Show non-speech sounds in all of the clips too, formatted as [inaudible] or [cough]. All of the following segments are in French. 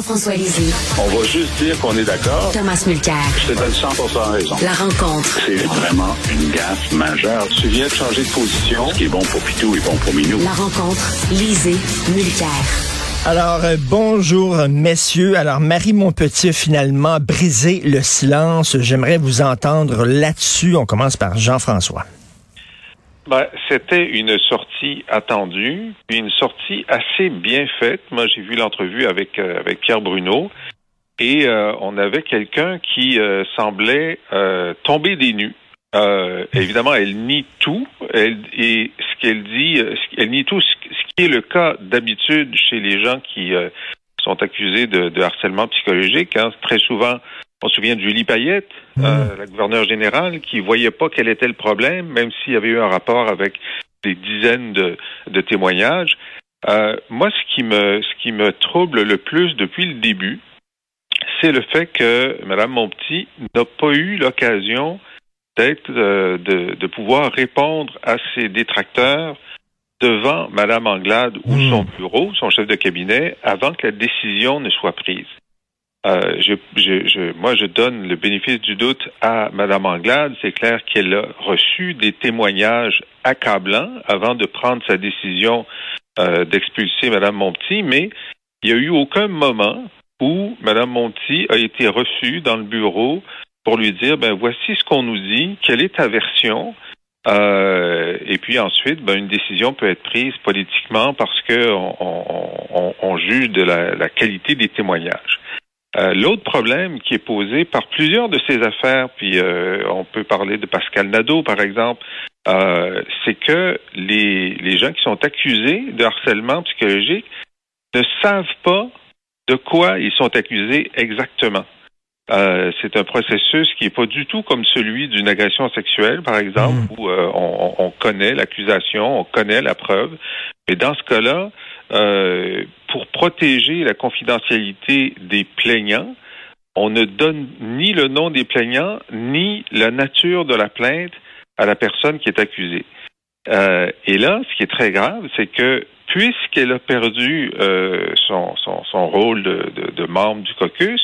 Jean-François Lisée. On va juste dire qu'on est d'accord. Thomas Mulcair. Je te donne 100 raison. La rencontre. C'est vraiment une gaffe majeure. Tu viens de changer de position. Ce qui est bon pour Pitou est bon pour Minou. La rencontre. Lisée. Mulcair. Alors, euh, bonjour, messieurs. Alors, Marie Montpetit a finalement brisé le silence. J'aimerais vous entendre là-dessus. On commence par Jean-François. Ben, c'était une sortie attendue, une sortie assez bien faite. Moi, j'ai vu l'entrevue avec euh, avec Pierre Bruno, et euh, on avait quelqu'un qui euh, semblait tomber des nues. évidemment, elle nie tout, elle, et ce qu'elle dit, elle nie tout, ce, qui est le cas d'habitude chez les gens qui sont accusés de, de harcèlement psychologique. Hein. Très souvent, on se souvient de Julie Payette, euh, mm. la gouverneure générale, qui voyait pas quel était le problème, même s'il y avait eu un rapport avec des dizaines de, de témoignages. Euh, moi, ce qui me ce qui me trouble le plus depuis le début, c'est le fait que Mme Montpetit n'a pas eu l'occasion d'être euh, de, de pouvoir répondre à ses détracteurs devant Mme Anglade ou mm. son bureau, son chef de cabinet, avant que la décision ne soit prise. Euh, je, je, je, moi, je donne le bénéfice du doute à Mme Anglade. C'est clair qu'elle a reçu des témoignages accablants avant de prendre sa décision euh, d'expulser Mme Monti, mais il n'y a eu aucun moment où Mme Monti a été reçue dans le bureau pour lui dire, ben voici ce qu'on nous dit, quelle est ta version, euh, et puis ensuite, ben, une décision peut être prise politiquement parce que on, on, juge de la, qualité des témoignages. Euh, l'autre problème qui est posé par plusieurs de ces affaires, puis euh, on peut parler de Pascal Nadeau, par exemple, euh, c'est que les, les gens qui sont accusés de harcèlement psychologique ne savent pas de quoi ils sont accusés exactement. c'est un processus qui n'est pas du tout comme celui d'une agression sexuelle, par exemple, mmh. où on, on, connaît l'accusation, on connaît la preuve. Mais dans ce cas-là, euh, pour protéger la confidentialité des plaignants, on ne donne ni le nom des plaignants, ni la nature de la plainte à la personne qui est accusée. Euh, et là, ce qui est très grave, c'est que puisqu'elle a perdu euh, son, son, son, rôle de, membre du caucus,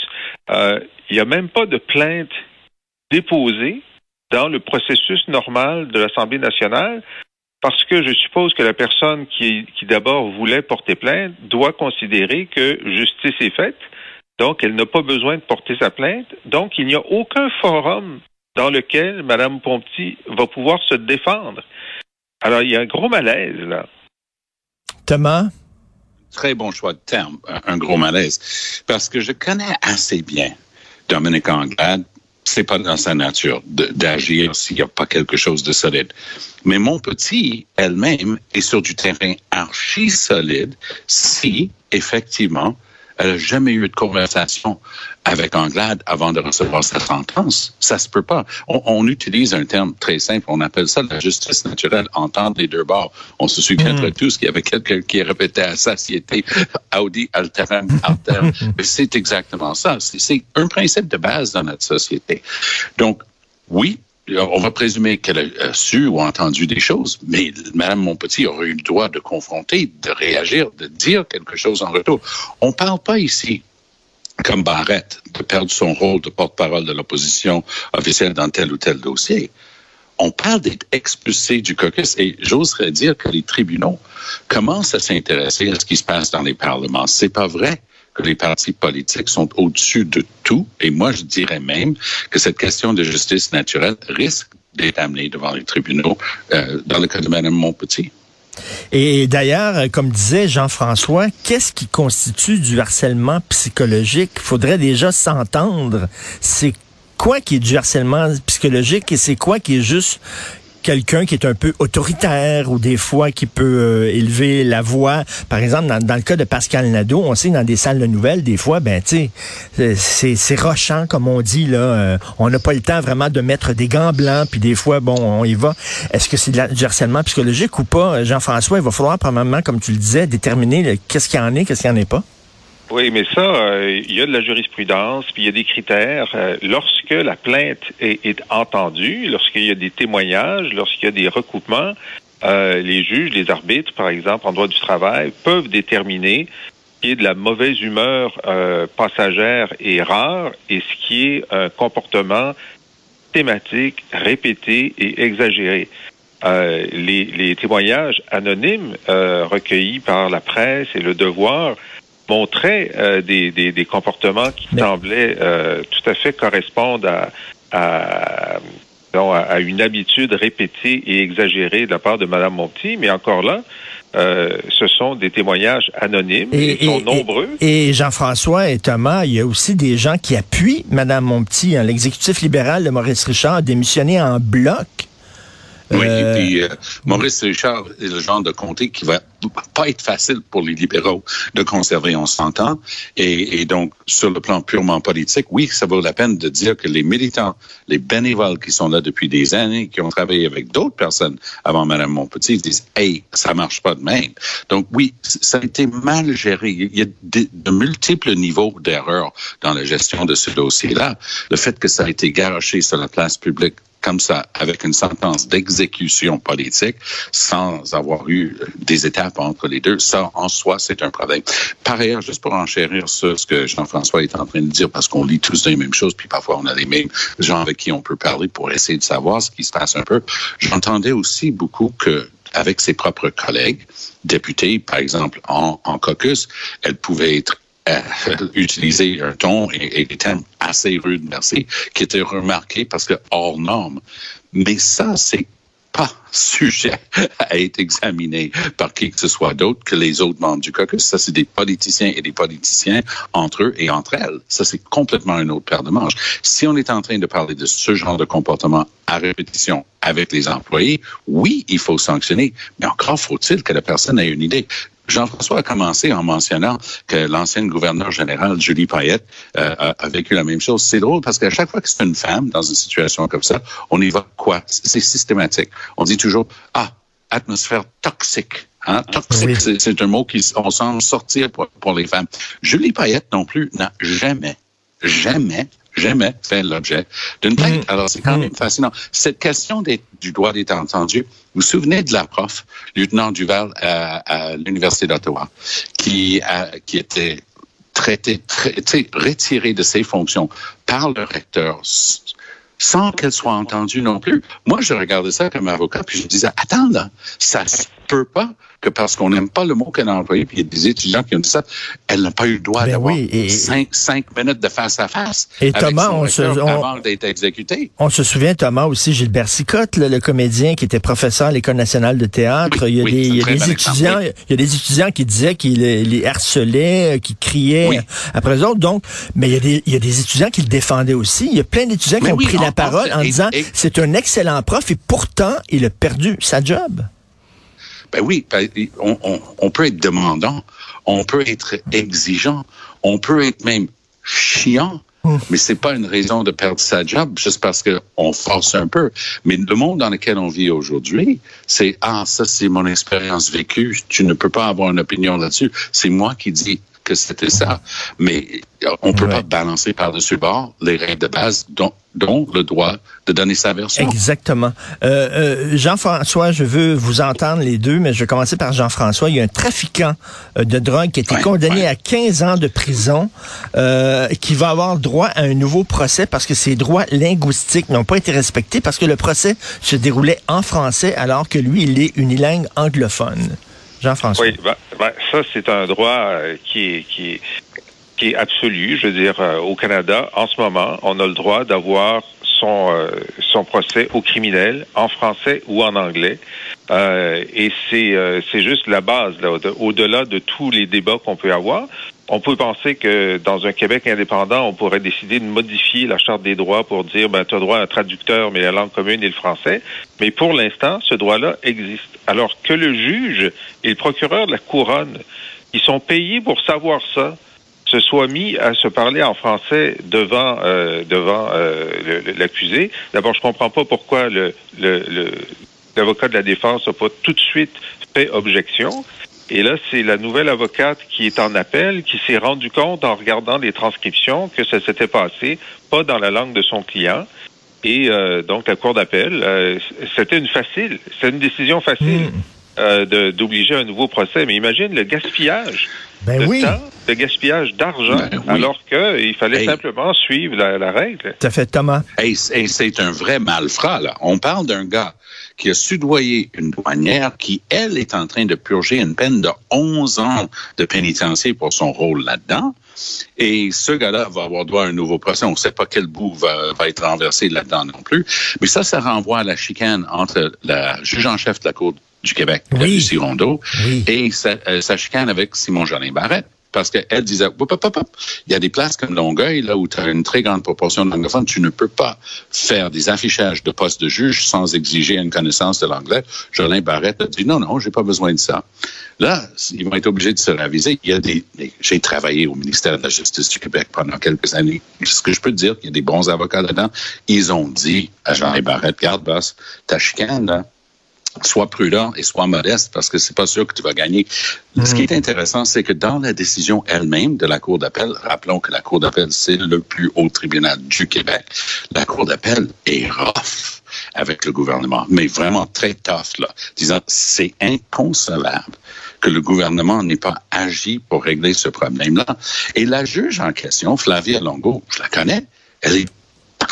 il n'y a même pas de plainte déposée dans le processus normal de l'Assemblée nationale parce que je suppose que la personne qui, qui d'abord voulait porter plainte doit considérer que justice est faite, donc elle n'a pas besoin de porter sa plainte, donc il n'y a aucun forum dans lequel Mme Ponty va pouvoir se défendre. Alors il y a un gros malaise là. Thomas? Très bon choix de terme, un gros malaise, parce que je connais assez bien Dominique Anglade c'est pas dans sa nature d'agir s'il n'y a pas quelque chose de solide. Mais mon petit, elle-même, est sur du terrain archi solide si, effectivement, elle n'a jamais eu de conversation avec Anglade avant de recevoir sa sentence. Ça se peut pas. On, utilise un terme très simple. On appelle ça la justice naturelle, entendre les deux bords. On se souvient mm. tous qu'il y avait quelqu'un qui répétait à satiété Audi alteram alter. [laughs] Mais c'est exactement ça. C'est un principe de base dans notre société. Donc, oui, on va présumer qu'elle a su ou entendu des choses, mais Mme Montpetit aurait eu le droit de confronter, de réagir, de dire quelque chose en retour. On ne parle pas ici comme Barrett, de perdre son rôle de porte-parole de l'opposition officielle dans tel ou tel dossier. On parle d'être expulsé du caucus et j'oserais dire que les tribunaux commencent à s'intéresser à ce qui se passe dans les parlements. C'est pas vrai que les partis politiques sont au-dessus de tout. Et moi, je dirais même que cette question de justice naturelle risque d'être amenée devant les tribunaux euh, dans le cas de Mme Montpetit. Et d'ailleurs, comme disait Jean-François, qu'est-ce qui constitue du harcèlement psychologique? Il faudrait déjà s'entendre. C'est quoi qui est du harcèlement psychologique et c'est quoi qui est juste quelqu'un qui est un peu autoritaire ou des fois qui peut euh, élever la voix. Par exemple, dans, le cas de Pascal Nadeau, on sait dans des salles de nouvelles, des fois, ben tu sais, c'est rochant comme on dit là. Euh, on n'a pas le temps vraiment de mettre des gants blancs, puis des fois, bon, on y va. Est-ce que c'est du harcèlement psychologique ou pas, Jean-François Il va falloir, probablement, comme tu le disais, déterminer qu'est-ce qu'il y en est, qu'est-ce qu'il n'y en est pas. Oui, mais ça, euh, il y a de la jurisprudence, puis il y a des critères. Euh, lorsque la plainte est, entendue, lorsqu'il y a des témoignages, lorsqu'il y a des recoupements, euh, les juges, les arbitres, par exemple, en droit du travail, peuvent déterminer ce qui est de la mauvaise humeur passagère et rare et ce qui est un comportement thématique, répété et exagéré. les, les, témoignages anonymes recueillis par la presse et le devoir montrait euh, des, des, des, comportements qui semblaient euh, tout à fait correspondre à, à, à, une habitude répétée et exagérée de la part de Mme Monti, mais encore là, euh, ce sont des témoignages anonymes, et, ils sont nombreux. Et, Jean-François et Thomas, il y a aussi des gens qui appuient Mme Monti. Hein. L'exécutif libéral de Maurice Richard a démissionné en bloc oui, et euh, puis euh, Maurice Richard est le genre de comté qui va pas être facile pour les libéraux de conserver, on s'entend. Et, et, donc, sur le plan purement politique, oui, ça vaut la peine de dire que les militants, les bénévoles qui sont là depuis des années, qui ont travaillé avec d'autres personnes avant Mme Montpetit, disent, hey, ça marche pas de même. Donc, oui, ça a été mal géré. Il y a de, de multiples niveaux d'erreurs dans la gestion de ce dossier-là. Le fait que ça a été garoché sur la place publique comme ça, avec une sentence d'exécution politique, sans avoir eu des étapes entre les deux, ça, en soi, c'est un problème. Par ailleurs, juste pour enchérir sur ce que Jean-François est en train de dire, parce qu'on lit tous les mêmes choses, puis parfois on a les mêmes gens avec qui on peut parler pour essayer de savoir ce qui se passe un peu, j'entendais aussi beaucoup que avec ses propres collègues, députés, par exemple, en, en caucus, elle pouvait être euh, [laughs] utiliser un ton et, des thèmes assez rudes, merci, qui étaient remarqués parce que hors norme. Mais ça, c'est pas [laughs] sujet à être examiné par qui que ce soit d'autre que les autres membres du caucus. Ça, c'est des politiciens et des politiciens entre eux et entre elles. Ça, c'est complètement un autre paire de manches. Si on est en train de parler de ce genre de comportement à répétition avec les employés, oui, il faut sanctionner, mais encore faut-il que la personne ait une idée. Jean-François a commencé en mentionnant que l'ancienne gouverneure générale, Julie Payette, euh, a, vécu la même chose. C'est drôle parce qu'à chaque fois que c'est une femme dans une situation comme ça, on y va quoi? C'est systématique. On dit toujours, ah, atmosphère toxique. Hein? Toxique, c'est un mot qui on semble sortir pour, pour les femmes. Julie Payette non plus n'a jamais, jamais jamais fait l'objet d'une plainte. Mm. Alors, c'est quand même fascinant. Cette question du droit d'être entendu, vous vous souvenez de la prof, lieutenant Duval à, à l'Université d'Ottawa, qui, qui était traitée, traité, retirée de ses fonctions par le recteur sans qu'elle soit entendue non plus. Moi, je regardais ça comme avocat, puis je disais, attends, là, ça se peut pas que parce qu'on n'aime pas le mot qu'elle a employé, puis il y a des étudiants qui ont dit ça, elle n'a pas eu le droit ben d'avoir cinq, cinq, minutes de face à face et avec Thomas, on se, avant d'être exécuté. On se souvient, Thomas, aussi Gilbert Sicotte, le, comédien qui était professeur à l'École nationale de théâtre. il y a, des, il y a des étudiants, il y a des étudiants qui disaient qu'il les harcelait, qui criaient après eux autres. Donc, mais il y, a des, il y a des étudiants qui le défendaient aussi. Il y a plein d'étudiants qui ont pris la parole en disant c'est un excellent prof et pourtant il a perdu sa job. Ben oui, ben, on, peut être demandant, on peut être exigeant, on peut être même chiant, hmm. mais c'est pas une raison de perdre sa job juste parce qu'on force un peu. Mais le monde dans lequel on vit aujourd'hui, c'est ah ça c'est mon expérience vécue, tu ne peux pas avoir une opinion là-dessus. C'est moi qui dis que c'était ça. Mais on peut pas balancer par-dessus bord les règles de base dont, dont, le droit de donner sa version. Exactement. Euh, euh, Jean-François, je veux vous entendre les deux, mais je vais commencer par Jean-François. Il y a un trafiquant euh, de drogue qui a été condamné à 15 ans de prison, qui va avoir droit à un nouveau procès parce que ses droits linguistiques n'ont pas été respectés parce que le procès se déroulait en français alors que lui, il est unilingue anglophone. Jean-François. Oui, ben, ben, ça, c'est un droit euh, qui est, absolu. Je veux dire, euh, au Canada, en ce moment, on a le droit d'avoir son, euh, son procès au criminel en français ou en anglais. et c'est c'est juste la base, là, au-delà de tous les débats qu'on peut avoir. On peut penser que dans un Québec indépendant, on pourrait décider de modifier la charte des droits pour dire, ben, tu as droit à un traducteur, mais la langue commune est le français. Mais pour l'instant, ce droit-là existe. Alors que le juge et le procureur de la couronne, qui sont payés pour savoir ça, se soient mis à se parler en français devant euh, devant euh, l'accusé. D'abord, je comprends pas pourquoi l'avocat de la défense n'a pas tout de suite fait objection. Et là, c'est la nouvelle avocate qui est en appel, qui s'est rendu compte en regardant les transcriptions que ça s'était passé pas dans la langue de son client. Et euh, donc, la cour d'appel, euh, c'était une facile, c'est une décision facile hmm. euh, d'obliger un nouveau procès. Mais imagine le gaspillage ben de oui. temps, le gaspillage d'argent, ben alors qu'il fallait simplement suivre la, règle. Ça fait Thomas. Et c'est un vrai malfrat, là. On parle d'un gars qui a sudoyé une douanière qui, elle, est en train de purger une peine de 11 ans de pénitencier pour son rôle là-dedans. Et ce gars-là va avoir droit à un nouveau procès. On ne sait pas quel bout va, être renversé là-dedans non plus. Mais ça, ça renvoie à la chicane entre la juge en chef de la Cour du Québec, oui. Lucie Rondeau, et sa, euh, sa chicane avec Simon-Jolin Barrette parce qu'elle disait, il y a des places comme Longueuil, là, où tu as une très grande proportion d'anglophones, tu ne peux pas faire des affichages de poste de juge sans exiger une connaissance de l'anglais. Jolin Barrette a dit, non, non, j'ai pas besoin de ça. Là, ils vont être obligés de se raviser. Il y a des, j'ai travaillé au ministère de la Justice du Québec pendant quelques années. Ce que je peux dire, qu'il y a des bons avocats là-dedans. Ils ont dit à Jolin Barrette, garde, boss, ta chicane, là, sois prudent et sois modeste parce que c'est pas sûr que tu vas gagner. Ce qui est mhm. intéressant, c'est que dans la décision elle-même de la Cour d'appel, rappelons que la Cour d'appel, c'est le plus haut tribunal du Québec, la Cour d'appel est rough avec le gouvernement, mais vraiment très tough, là, disant c'est inconcevable que le gouvernement n'ait pas agi pour régler ce problème-là. Et la juge en question, Flavia Longo, je la connais, elle est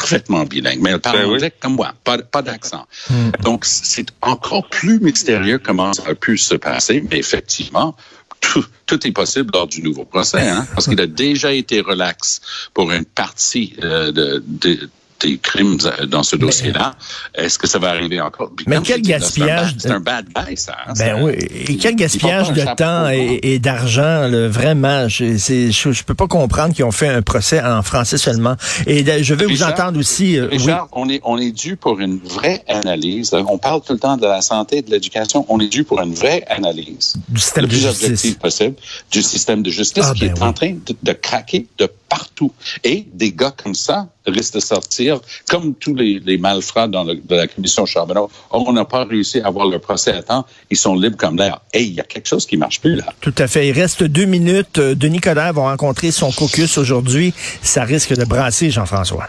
parfaitement bilingue, mais elle parle ben anglais comme moi, pas, pas d'accent. Hmm. Donc, c'est encore plus mystérieux comment ça a pu se passer, mais effectivement, tout, tout est possible lors du nouveau procès, hein, parce qu'il a déjà été relax pour une partie euh, de, de des crimes euh, dans ce dossier-là. Est-ce que ça va arriver encore? mais quel gaspillage... C'est un, bad guy, ça. Hein, ben oui. Et quel gaspillage de temps et, d'argent, vraiment. Je, je, peux pas comprendre qu'ils ont fait un procès en français seulement. Et je veux vous entendre aussi... Euh, Richard, on, est, on est dû pour une vraie analyse. On parle tout le temps de la santé et de l'éducation. On est dû pour une vraie analyse. Du système de justice. possible. Du système de justice ah, qui ben est en train de, de craquer de partout. Et des gars comme ça risquent de sortir, comme tous les, les malfrats dans de la commission Charbonneau. on n'a pas réussi à avoir le procès à temps. Ils sont libres comme l'air. Et il y a quelque chose qui marche plus, là. Tout à fait. Il reste deux minutes. Euh, Denis Coderre va rencontrer son caucus aujourd'hui. Ça risque de brasser, Jean-François.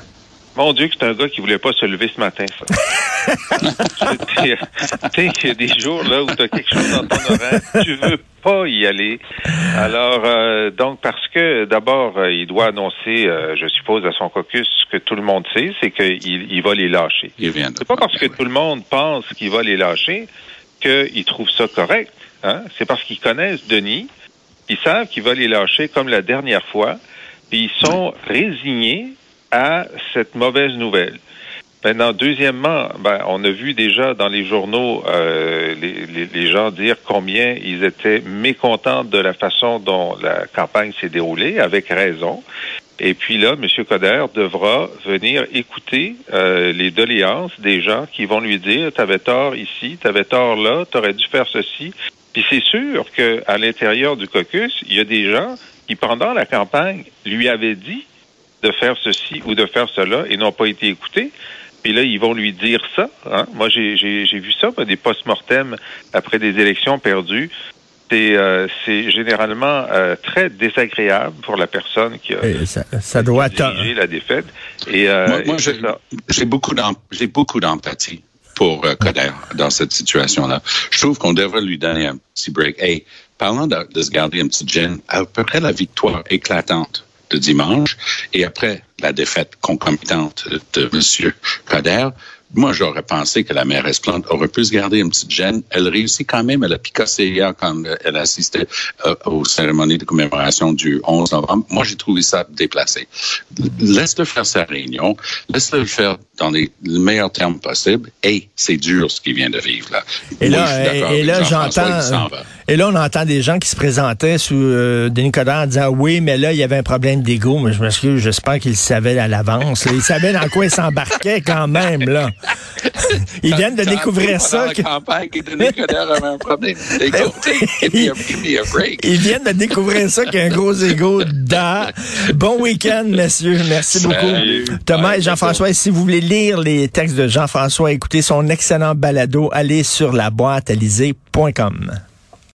Mon Dieu, que c'est un gars qui voulait pas se lever ce matin, [laughs] ça. tu sais, il y a des jours là où tu as quelque chose dans ton oreille, tu veux pas y aller. Alors, euh, donc, parce que d'abord, euh, il doit annoncer, euh, je suppose, à son caucus ce que tout le monde sait, c'est qu'il il va les lâcher. C'est pas parce que tout le monde pense qu'il va les lâcher qu'il trouve ça correct. Hein? C'est parce qu'ils connaissent Denis, ils savent qu'il va les lâcher comme la dernière fois, puis ils sont résignés à cette mauvaise nouvelle. Maintenant, deuxièmement, ben, on a vu déjà dans les journaux euh, les, gens dire combien ils étaient mécontents de la façon dont la campagne s'est déroulée, avec raison. Et puis là, M. Coder devra venir écouter euh, les doléances des gens qui vont lui dire tu avais tort ici, tu avais tort là, tu aurais dû faire ceci. Puis c'est sûr qu'à l'intérieur du caucus, il y a des gens qui, pendant la campagne, lui avaient dit de faire ceci ou de faire cela et n'ont pas été écoutés. Puis là, ils vont lui dire ça. Hein. Moi, j'ai vu ça, des post-mortem après des élections perdues. C'est euh, généralement euh, très désagréable pour la personne qui a ça, ça doit la défaite. Et euh, moi, j'ai beaucoup d'empathie pour Coder dans cette situation-là. Je trouve qu'on devrait lui donner un petit break. Hey, parlant de, de se garder un petit gin, à peu près la victoire éclatante de dimanche et après la défaite concomitante de M. Coder, moi, j'aurais pensé que la mairesse Plante aurait pu se garder une petite gêne. Elle réussit quand même. Elle a picassé hier quand elle assistait euh, aux cérémonies de commémoration du 11 novembre. Moi, j'ai trouvé ça déplacé. Laisse-le faire sa réunion. Laisse-le le faire dans les, meilleurs termes possibles. Et c'est dur ce qu'il vient de vivre là. Et là, et, là j'entends. Et là, on entend des gens qui se présentaient sous euh, Denis Coderre en disant oui, mais là, il y avait un problème d'ego. Mais je m'excuse, j'espère qu'ils savaient à l'avance. Ils savaient dans quoi ils s'embarquaient quand même, là. [laughs] Ils viennent de découvrir ça. Que... Ils viennent de découvrir ça qu'il y a un gros ego dedans. Bon week-end, messieurs. Merci beaucoup. Thomas et Jean-François, si vous voulez lire les textes de Jean-François, écoutez son excellent balado, allez sur la boîte